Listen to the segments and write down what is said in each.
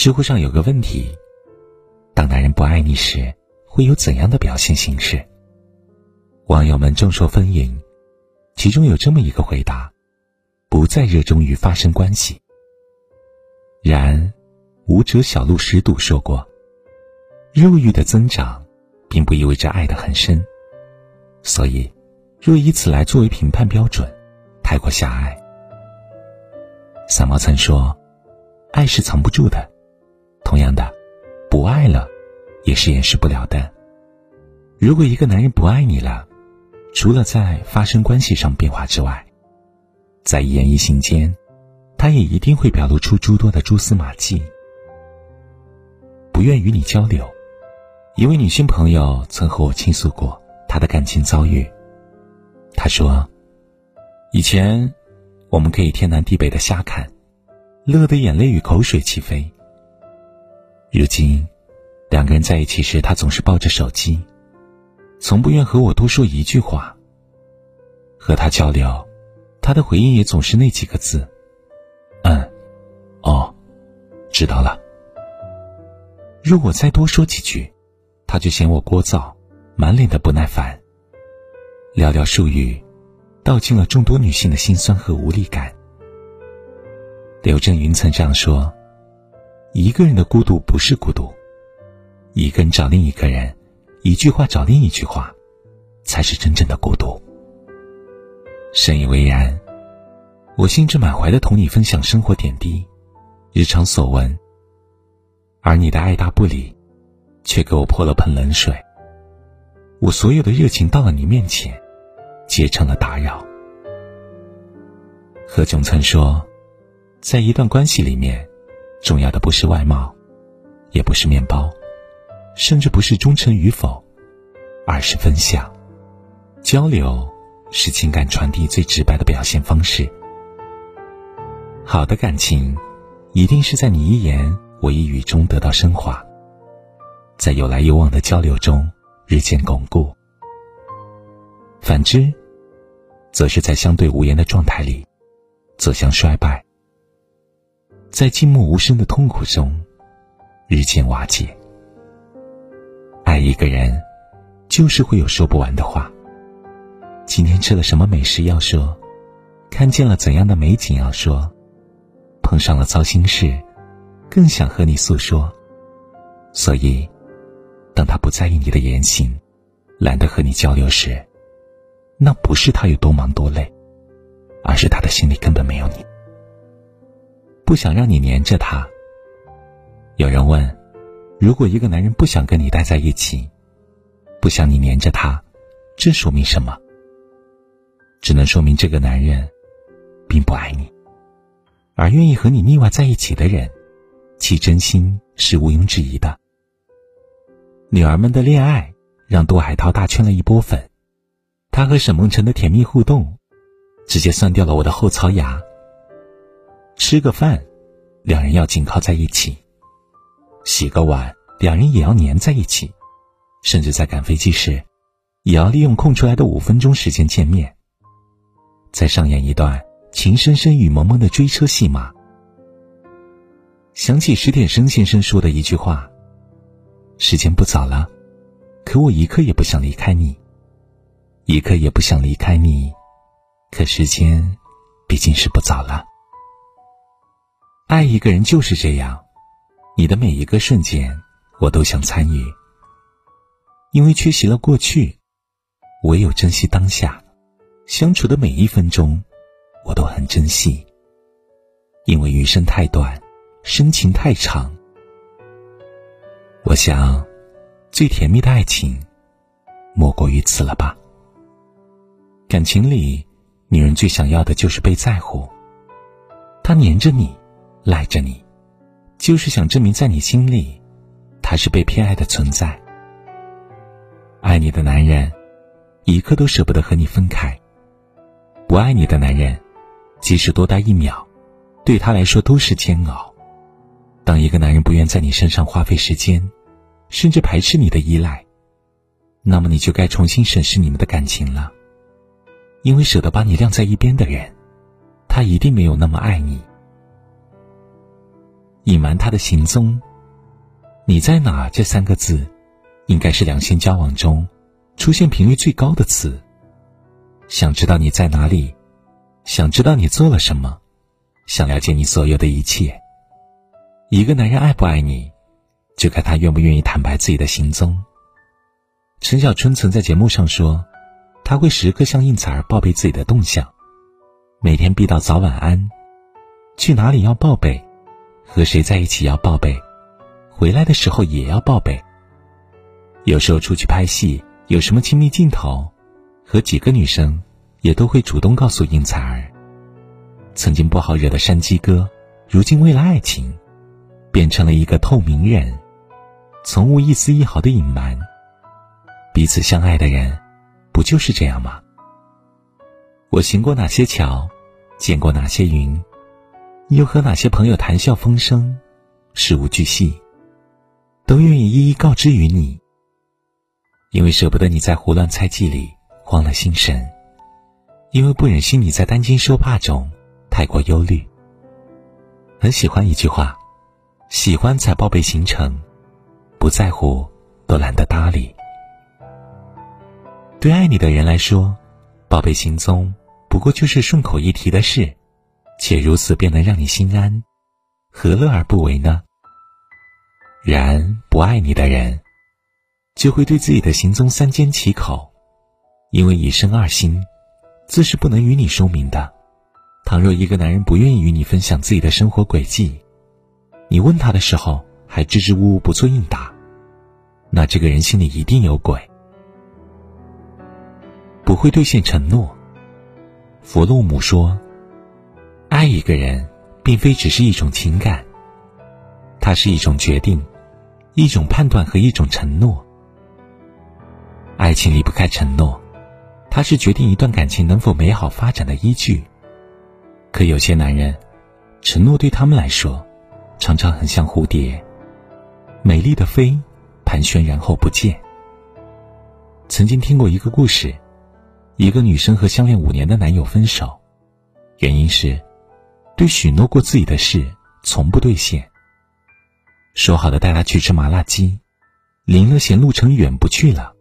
知乎上有个问题：当男人不爱你时，会有怎样的表现形式？网友们众说纷纭，其中有这么一个回答：不再热衷于发生关系。然，舞者小鹿十度说过，肉欲的增长，并不意味着爱的很深。所以，若以此来作为评判标准，太过狭隘。三毛曾说：“爱是藏不住的。”同样的，不爱了，也是掩饰不了的。如果一个男人不爱你了，除了在发生关系上变化之外，在一言一行间，他也一定会表露出诸多的蛛丝马迹。不愿与你交流，一位女性朋友曾和我倾诉过她的感情遭遇。她说：“以前，我们可以天南地北的瞎看，乐得眼泪与口水齐飞。”如今，两个人在一起时，他总是抱着手机，从不愿和我多说一句话。和他交流，他的回应也总是那几个字：“嗯，哦，知道了。”若我再多说几句，他就嫌我聒噪，满脸的不耐烦。寥寥数语，道尽了众多女性的心酸和无力感。刘震云曾这样说。一个人的孤独不是孤独，一个人找另一个人，一句话找另一句话，才是真正的孤独。深以为然，我兴致满怀的同你分享生活点滴、日常所闻，而你的爱答不理，却给我泼了盆冷水。我所有的热情到了你面前，皆成了打扰。何炅曾说，在一段关系里面。重要的不是外貌，也不是面包，甚至不是忠诚与否，而是分享。交流是情感传递最直白的表现方式。好的感情，一定是在你一言我一语中得到升华，在有来有往的交流中日渐巩固。反之，则是在相对无言的状态里走向衰败。在静默无声的痛苦中，日渐瓦解。爱一个人，就是会有说不完的话。今天吃了什么美食要说，看见了怎样的美景要说，碰上了糟心事，更想和你诉说。所以，当他不在意你的言行，懒得和你交流时，那不是他有多忙多累，而是他的心里根本没有你。不想让你黏着他。有人问：如果一个男人不想跟你待在一起，不想你黏着他，这说明什么？只能说明这个男人并不爱你，而愿意和你腻歪在一起的人，其真心是毋庸置疑的。女儿们的恋爱让杜海涛大圈了一波粉，他和沈梦辰的甜蜜互动，直接酸掉了我的后槽牙。吃个饭，两人要紧靠在一起；洗个碗，两人也要粘在一起；甚至在赶飞机时，也要利用空出来的五分钟时间见面，再上演一段情深深雨蒙蒙的追车戏码。想起史铁生先生说的一句话：“时间不早了，可我一刻也不想离开你，一刻也不想离开你，可时间毕竟是不早了。”爱一个人就是这样，你的每一个瞬间，我都想参与。因为缺席了过去，唯有珍惜当下，相处的每一分钟，我都很珍惜。因为余生太短，深情太长。我想，最甜蜜的爱情，莫过于此了吧。感情里，女人最想要的就是被在乎，她黏着你。赖着你，就是想证明在你心里，他是被偏爱的存在。爱你的男人，一刻都舍不得和你分开；不爱你的男人，即使多待一秒，对他来说都是煎熬。当一个男人不愿在你身上花费时间，甚至排斥你的依赖，那么你就该重新审视你们的感情了。因为舍得把你晾在一边的人，他一定没有那么爱你。隐瞒他的行踪。你在哪？这三个字，应该是两性交往中出现频率最高的词。想知道你在哪里，想知道你做了什么，想了解你所有的一切。一个男人爱不爱你，就看他愿不愿意坦白自己的行踪。陈小春曾在节目上说，他会时刻向应采儿报备自己的动向，每天必到早晚安，去哪里要报备，和谁在一起要报备。回来的时候也要报备。有时候出去拍戏，有什么亲密镜头，和几个女生，也都会主动告诉应采儿。曾经不好惹的山鸡哥，如今为了爱情，变成了一个透明人，从无一丝一毫的隐瞒。彼此相爱的人，不就是这样吗？我行过哪些桥，见过哪些云，又和哪些朋友谈笑风生，事无巨细。都愿意一一告知于你，因为舍不得你在胡乱猜忌里慌了心神，因为不忍心你在担惊受怕中太过忧虑。很喜欢一句话：喜欢才报备行程，不在乎都懒得搭理。对爱你的人来说，报备行踪不过就是顺口一提的事，且如此便能让你心安，何乐而不为呢？然不爱你的人，就会对自己的行踪三缄其口，因为一生二心，自是不能与你说明的。倘若一个男人不愿意与你分享自己的生活轨迹，你问他的时候还支支吾吾不做应答，那这个人心里一定有鬼，不会兑现承诺。弗洛姆说，爱一个人，并非只是一种情感，它是一种决定。一种判断和一种承诺，爱情离不开承诺，它是决定一段感情能否美好发展的依据。可有些男人，承诺对他们来说，常常很像蝴蝶，美丽的飞，盘旋然后不见。曾经听过一个故事，一个女生和相恋五年的男友分手，原因是，对许诺过自己的事从不兑现。说好的带他去吃麻辣鸡，林乐嫌路程远不去了。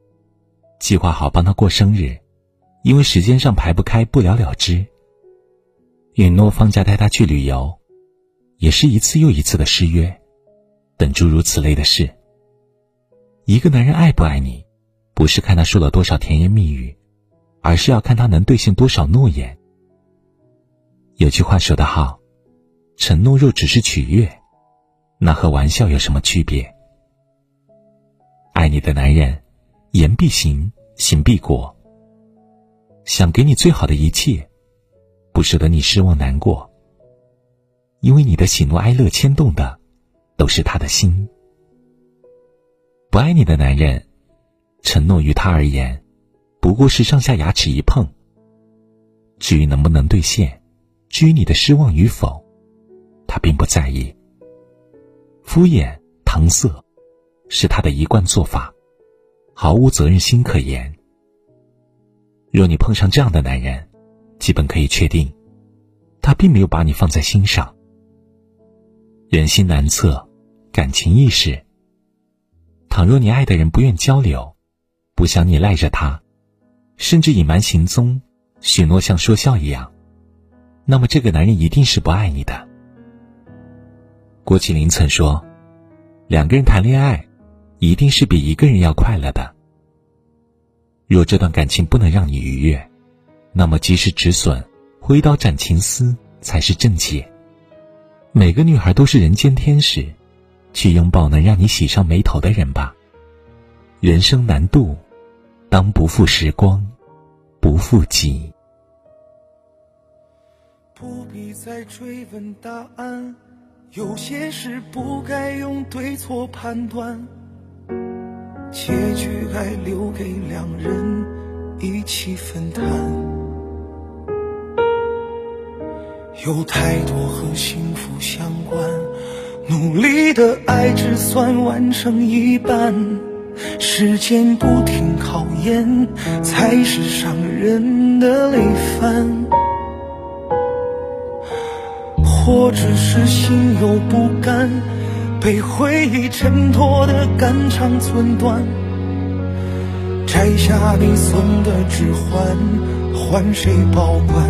计划好帮他过生日，因为时间上排不开，不了了之。允诺放假带他去旅游，也是一次又一次的失约，等诸如此类的事。一个男人爱不爱你，不是看他说了多少甜言蜜语，而是要看他能兑现多少诺言。有句话说得好，承诺若只是取悦。那和玩笑有什么区别？爱你的男人，言必行，行必果。想给你最好的一切，不舍得你失望难过。因为你的喜怒哀乐牵动的，都是他的心。不爱你的男人，承诺于他而言，不过是上下牙齿一碰。至于能不能兑现，至于你的失望与否，他并不在意。敷衍搪塞，是他的一贯做法，毫无责任心可言。若你碰上这样的男人，基本可以确定，他并没有把你放在心上。人心难测，感情易逝。倘若你爱的人不愿交流，不想你赖着他，甚至隐瞒行踪，许诺像说笑一样，那么这个男人一定是不爱你的。郭麒麟曾说：“两个人谈恋爱，一定是比一个人要快乐的。若这段感情不能让你愉悦，那么及时止损，挥刀斩情丝才是正解。每个女孩都是人间天使，去拥抱能让你喜上眉头的人吧。人生难度，当不负时光，不负己。不必再追问答案。”有些事不该用对错判断，结局该留给两人一起分担。有太多和幸福相关，努力的爱只算完成一半，时间不停考验，才是伤人的累犯。或只是心有不甘，被回忆衬托的肝肠寸断。摘下你送的指环，换谁保管？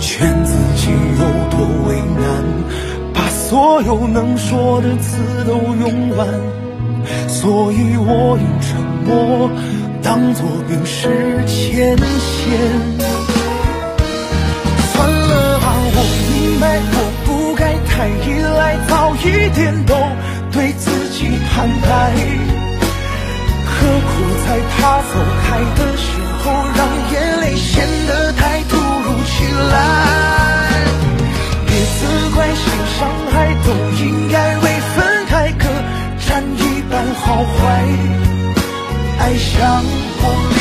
劝自己有多为难，把所有能说的词都用完，所以我用沉默当作冰释前嫌。我不该太依赖，早一点都对自己坦白。何苦在他走开的时候，让眼泪显得太突如其来？别责怪，谁伤害都应该为分开各占一半好坏。爱像玻璃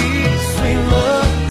碎了。